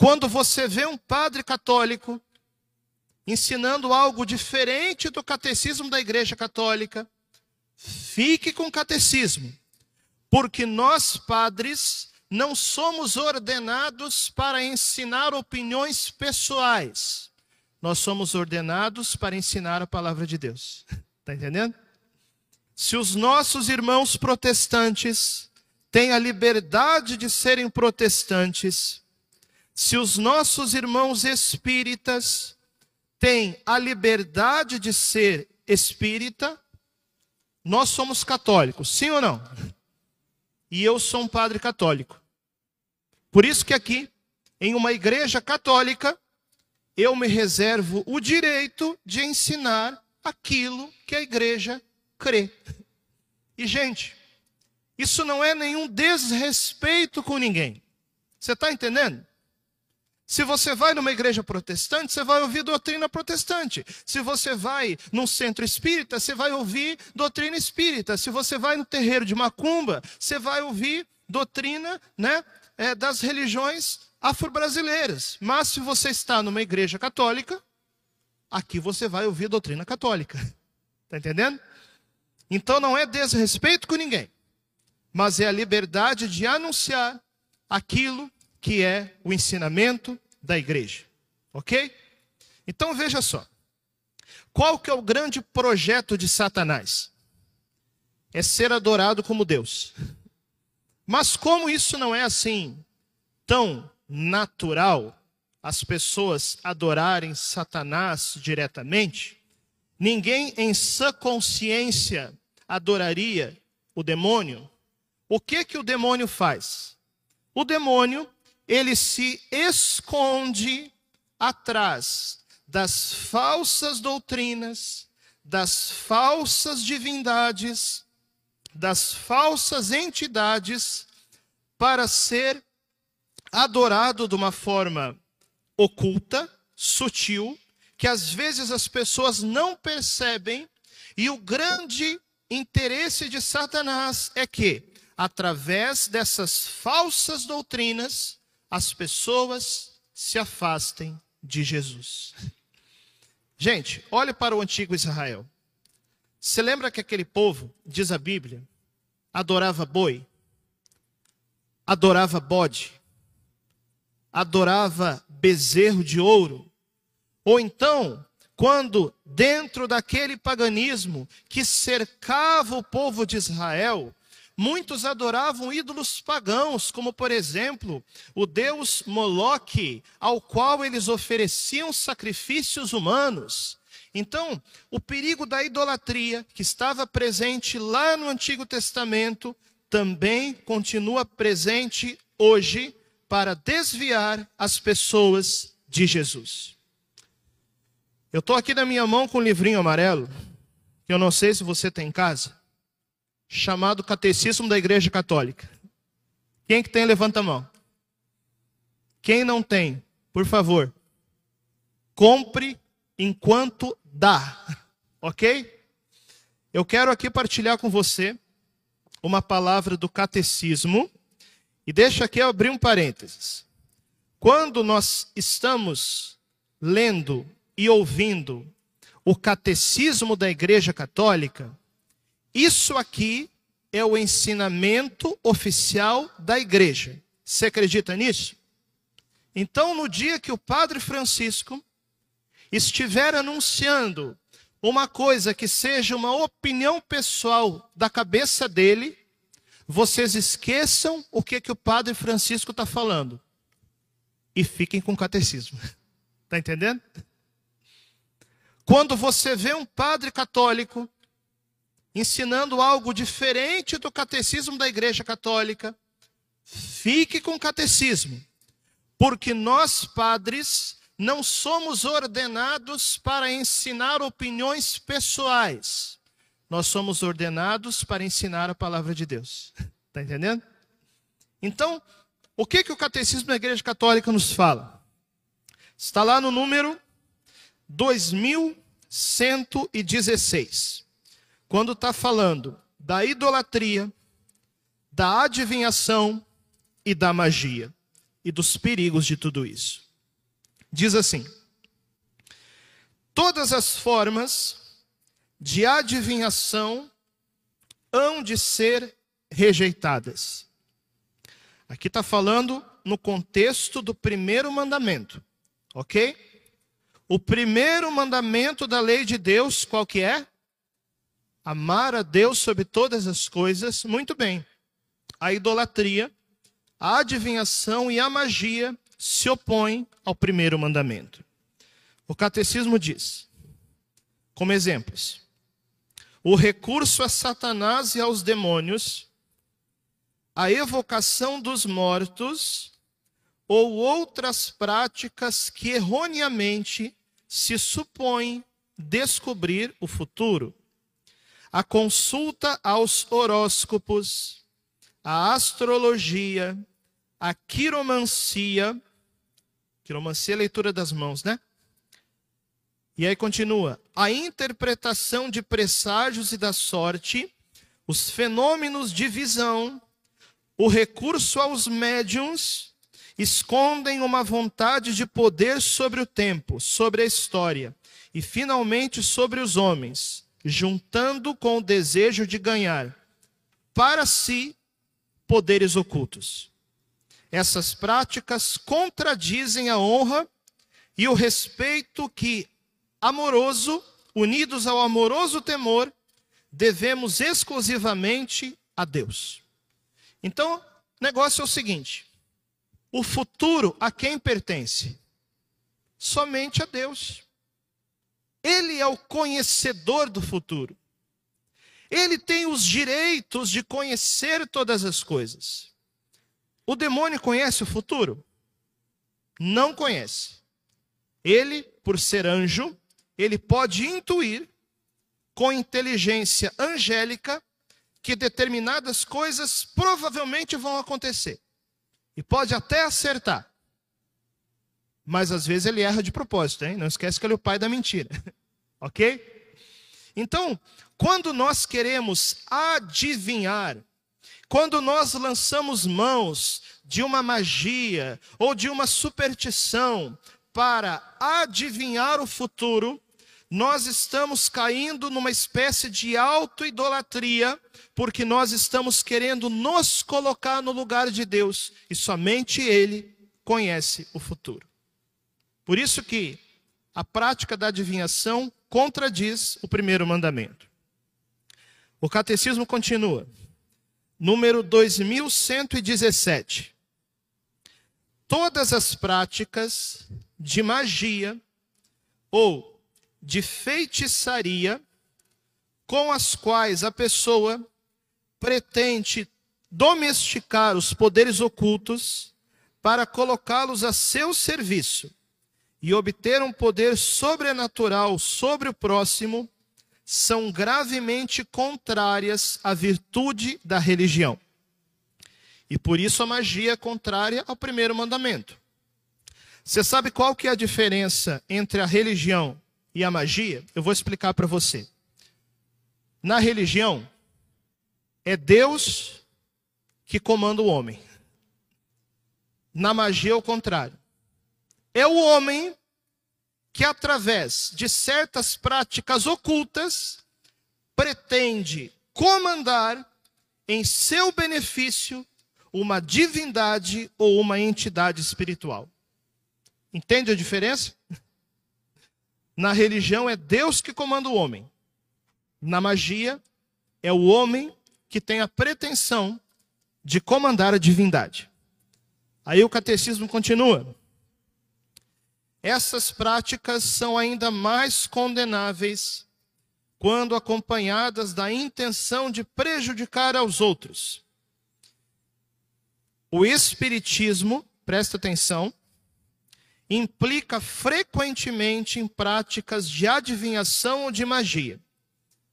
Quando você vê um padre católico ensinando algo diferente do catecismo da Igreja Católica, fique com o catecismo, porque nós, padres, não somos ordenados para ensinar opiniões pessoais. Nós somos ordenados para ensinar a palavra de Deus. Está entendendo? Se os nossos irmãos protestantes têm a liberdade de serem protestantes, se os nossos irmãos espíritas têm a liberdade de ser espírita, nós somos católicos, sim ou não? E eu sou um padre católico. Por isso que aqui, em uma igreja católica, eu me reservo o direito de ensinar aquilo que a igreja crê. E, gente, isso não é nenhum desrespeito com ninguém. Você está entendendo? Se você vai numa igreja protestante, você vai ouvir doutrina protestante. Se você vai num centro espírita, você vai ouvir doutrina espírita. Se você vai no terreiro de macumba, você vai ouvir doutrina né, é, das religiões afro-brasileiras. Mas se você está numa igreja católica, aqui você vai ouvir doutrina católica. Está entendendo? Então não é desrespeito com ninguém, mas é a liberdade de anunciar aquilo que é o ensinamento da igreja. OK? Então veja só. Qual que é o grande projeto de Satanás? É ser adorado como Deus. Mas como isso não é assim tão natural, as pessoas adorarem Satanás diretamente, ninguém em sã consciência adoraria o demônio, o que que o demônio faz? O demônio, ele se esconde atrás das falsas doutrinas, das falsas divindades, das falsas entidades para ser adorado de uma forma oculta, sutil, que às vezes as pessoas não percebem, e o grande interesse de Satanás é que, através dessas falsas doutrinas, as pessoas se afastem de Jesus. Gente, olhe para o antigo Israel. Você lembra que aquele povo, diz a Bíblia, adorava boi, adorava bode, adorava bezerro de ouro, ou então quando, dentro daquele paganismo que cercava o povo de Israel, muitos adoravam ídolos pagãos, como por exemplo o deus Moloque, ao qual eles ofereciam sacrifícios humanos. Então, o perigo da idolatria, que estava presente lá no Antigo Testamento, também continua presente hoje para desviar as pessoas de Jesus. Eu estou aqui na minha mão com um livrinho amarelo, que eu não sei se você tem em casa, chamado Catecismo da Igreja Católica. Quem que tem, levanta a mão. Quem não tem, por favor, compre enquanto dá, ok? Eu quero aqui partilhar com você uma palavra do catecismo, e deixa aqui abrir um parênteses. Quando nós estamos lendo e ouvindo o catecismo da Igreja Católica, isso aqui é o ensinamento oficial da igreja. Você acredita nisso? Então, no dia que o Padre Francisco estiver anunciando uma coisa que seja uma opinião pessoal da cabeça dele, vocês esqueçam o que, que o Padre Francisco está falando e fiquem com o catecismo. Está entendendo? Quando você vê um padre católico ensinando algo diferente do catecismo da Igreja Católica, fique com o catecismo, porque nós, padres, não somos ordenados para ensinar opiniões pessoais. Nós somos ordenados para ensinar a palavra de Deus. Está entendendo? Então, o que, que o catecismo da Igreja Católica nos fala? Está lá no número 2116, quando está falando da idolatria, da adivinhação e da magia. e dos perigos de tudo isso. Diz assim: Todas as formas de adivinhação hão de ser rejeitadas. Aqui está falando no contexto do primeiro mandamento, ok? O primeiro mandamento da lei de Deus, qual que é? Amar a Deus sobre todas as coisas. Muito bem. A idolatria, a adivinhação e a magia se opõem ao primeiro mandamento. O catecismo diz, como exemplos, o recurso a Satanás e aos demônios, a evocação dos mortos ou outras práticas que erroneamente se supõem descobrir o futuro. A consulta aos horóscopos, a astrologia, a quiromancia, quiromancia é leitura das mãos, né? E aí continua: a interpretação de presságios e da sorte, os fenômenos de visão, o recurso aos médiums escondem uma vontade de poder sobre o tempo, sobre a história e finalmente sobre os homens, juntando com o desejo de ganhar para si poderes ocultos. Essas práticas contradizem a honra e o respeito que amoroso, unidos ao amoroso temor, devemos exclusivamente a Deus. Então, o negócio é o seguinte: o futuro a quem pertence? Somente a Deus. Ele é o conhecedor do futuro. Ele tem os direitos de conhecer todas as coisas. O demônio conhece o futuro? Não conhece. Ele, por ser anjo, ele pode intuir com inteligência angélica que determinadas coisas provavelmente vão acontecer. E pode até acertar. Mas às vezes ele erra de propósito, hein? Não esquece que ele é o pai da mentira. ok? Então, quando nós queremos adivinhar, quando nós lançamos mãos de uma magia ou de uma superstição para adivinhar o futuro, nós estamos caindo numa espécie de auto-idolatria, porque nós estamos querendo nos colocar no lugar de Deus, e somente Ele conhece o futuro. Por isso que a prática da adivinhação contradiz o primeiro mandamento. O catecismo continua. Número 2117. Todas as práticas de magia ou de feitiçaria com as quais a pessoa pretende domesticar os poderes ocultos para colocá-los a seu serviço e obter um poder sobrenatural sobre o próximo, são gravemente contrárias à virtude da religião. E por isso a magia é contrária ao primeiro mandamento. Você sabe qual que é a diferença entre a religião e a magia, eu vou explicar para você. Na religião, é Deus que comanda o homem. Na magia é o contrário. É o homem que, através de certas práticas ocultas, pretende comandar em seu benefício uma divindade ou uma entidade espiritual. Entende a diferença? Na religião é Deus que comanda o homem. Na magia é o homem que tem a pretensão de comandar a divindade. Aí o catecismo continua. Essas práticas são ainda mais condenáveis quando acompanhadas da intenção de prejudicar aos outros. O Espiritismo, presta atenção, implica frequentemente em práticas de adivinhação ou de magia.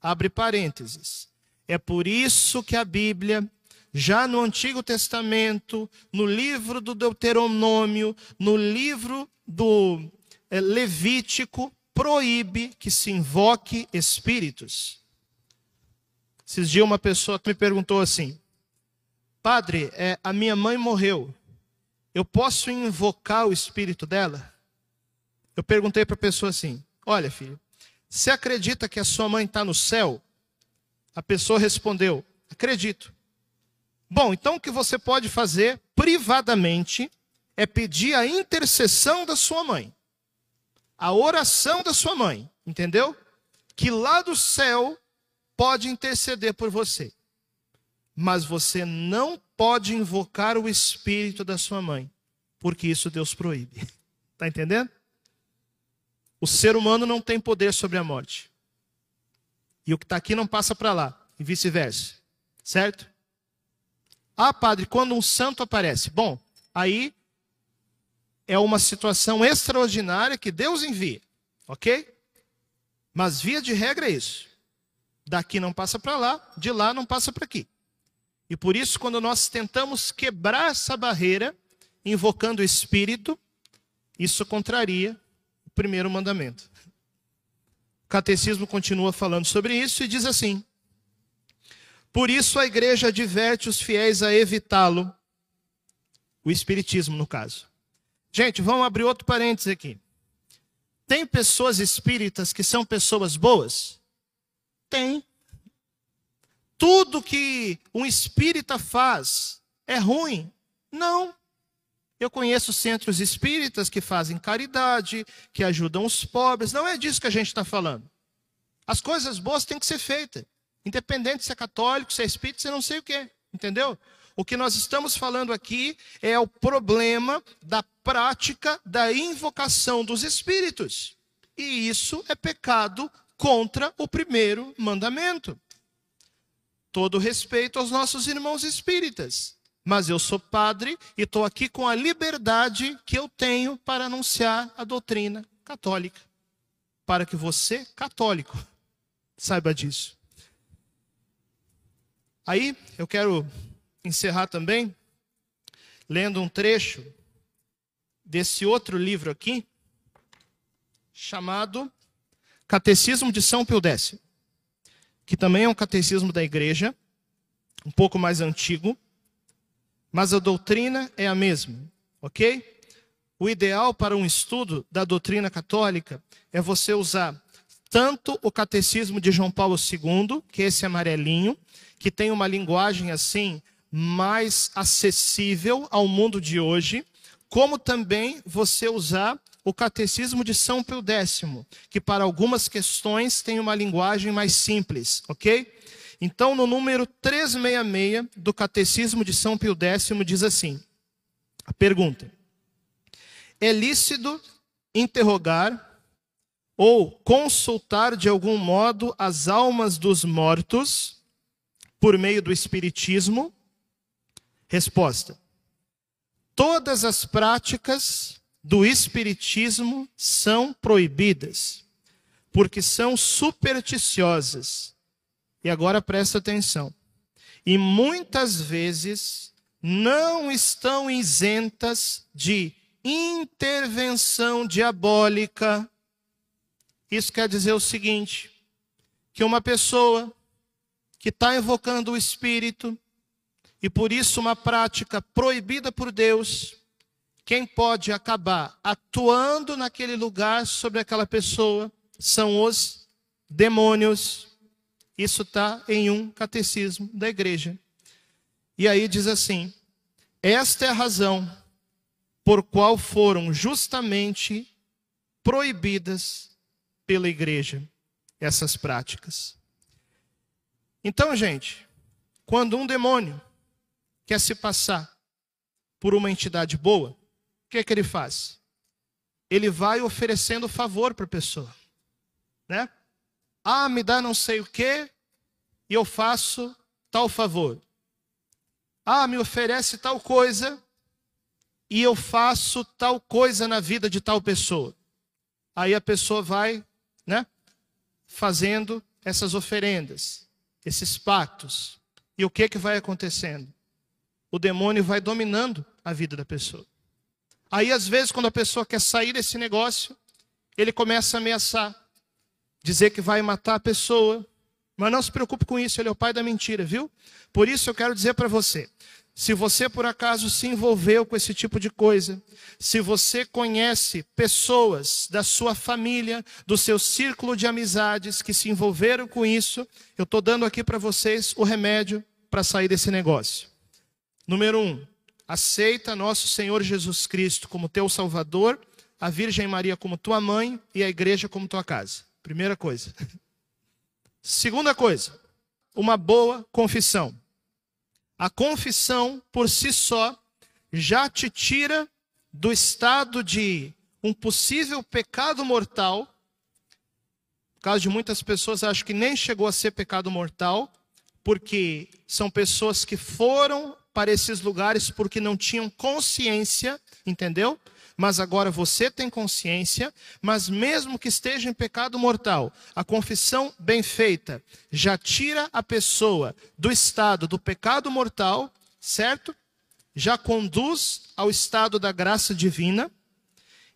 Abre parênteses. É por isso que a Bíblia, já no Antigo Testamento, no livro do Deuteronômio, no livro do é, Levítico, proíbe que se invoque espíritos. Esses dias uma pessoa me perguntou assim: Padre, é, a minha mãe morreu eu posso invocar o espírito dela? Eu perguntei para a pessoa assim: Olha, filho, você acredita que a sua mãe está no céu? A pessoa respondeu: Acredito. Bom, então o que você pode fazer privadamente é pedir a intercessão da sua mãe, a oração da sua mãe, entendeu? Que lá do céu pode interceder por você. Mas você não pode invocar o espírito da sua mãe, porque isso Deus proíbe. Está entendendo? O ser humano não tem poder sobre a morte. E o que está aqui não passa para lá, e vice-versa. Certo? Ah, padre, quando um santo aparece. Bom, aí é uma situação extraordinária que Deus envia, ok? Mas via de regra é isso. Daqui não passa para lá, de lá não passa para aqui. E por isso, quando nós tentamos quebrar essa barreira, invocando o Espírito, isso contraria o primeiro mandamento. O catecismo continua falando sobre isso e diz assim: Por isso a igreja adverte os fiéis a evitá-lo, o Espiritismo, no caso. Gente, vamos abrir outro parênteses aqui. Tem pessoas espíritas que são pessoas boas? Tem tudo que um espírita faz é ruim. Não. Eu conheço centros espíritas que fazem caridade, que ajudam os pobres. Não é disso que a gente está falando. As coisas boas têm que ser feitas. Independente se é católico, se é espírita, se não sei o quê. Entendeu? O que nós estamos falando aqui é o problema da prática da invocação dos espíritos. E isso é pecado contra o primeiro mandamento todo respeito aos nossos irmãos espíritas, mas eu sou padre e estou aqui com a liberdade que eu tenho para anunciar a doutrina católica. Para que você, católico, saiba disso. Aí eu quero encerrar também lendo um trecho desse outro livro aqui, chamado Catecismo de São Pio X que também é um catecismo da igreja, um pouco mais antigo, mas a doutrina é a mesma, ok? O ideal para um estudo da doutrina católica é você usar tanto o catecismo de João Paulo II, que é esse amarelinho, que tem uma linguagem assim mais acessível ao mundo de hoje, como também você usar o Catecismo de São Pio X, que para algumas questões tem uma linguagem mais simples, ok? Então, no número 366 do Catecismo de São Pio X diz assim: a pergunta: É lícito interrogar ou consultar de algum modo as almas dos mortos por meio do Espiritismo? Resposta: Todas as práticas do Espiritismo são proibidas, porque são supersticiosas. E agora presta atenção. E muitas vezes não estão isentas de intervenção diabólica. Isso quer dizer o seguinte: que uma pessoa que está invocando o Espírito, e por isso uma prática proibida por Deus, quem pode acabar atuando naquele lugar sobre aquela pessoa são os demônios. Isso está em um catecismo da igreja. E aí diz assim: esta é a razão por qual foram justamente proibidas pela igreja essas práticas. Então, gente, quando um demônio quer se passar por uma entidade boa, que é que ele faz? Ele vai oferecendo favor para a pessoa, né? Ah, me dá não sei o quê e eu faço tal favor. Ah, me oferece tal coisa e eu faço tal coisa na vida de tal pessoa. Aí a pessoa vai, né, fazendo essas oferendas, esses pactos. E o que que vai acontecendo? O demônio vai dominando a vida da pessoa. Aí, às vezes, quando a pessoa quer sair desse negócio, ele começa a ameaçar, dizer que vai matar a pessoa. Mas não se preocupe com isso, ele é o pai da mentira, viu? Por isso eu quero dizer para você: Se você por acaso se envolveu com esse tipo de coisa, se você conhece pessoas da sua família, do seu círculo de amizades que se envolveram com isso, eu estou dando aqui para vocês o remédio para sair desse negócio. Número um, aceita nosso Senhor Jesus Cristo como teu Salvador, a Virgem Maria como tua mãe e a igreja como tua casa. Primeira coisa. Segunda coisa, uma boa confissão. A confissão por si só já te tira do estado de um possível pecado mortal. No caso de muitas pessoas, acho que nem chegou a ser pecado mortal, porque são pessoas que foram para esses lugares porque não tinham consciência, entendeu? Mas agora você tem consciência, mas mesmo que esteja em pecado mortal, a confissão bem feita já tira a pessoa do estado do pecado mortal, certo? Já conduz ao estado da graça divina.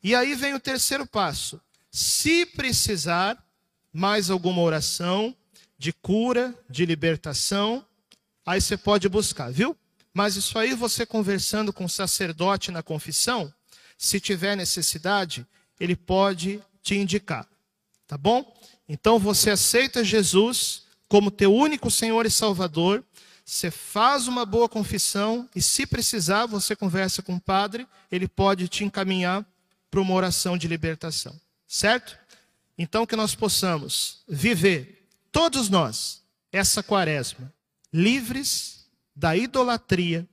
E aí vem o terceiro passo. Se precisar mais alguma oração de cura, de libertação, aí você pode buscar, viu? Mas isso aí você conversando com o sacerdote na confissão, se tiver necessidade, ele pode te indicar. Tá bom? Então você aceita Jesus como teu único Senhor e Salvador. Você faz uma boa confissão e, se precisar, você conversa com o padre, ele pode te encaminhar para uma oração de libertação. Certo? Então, que nós possamos viver, todos nós, essa quaresma, livres da idolatria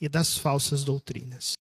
e das falsas doutrinas.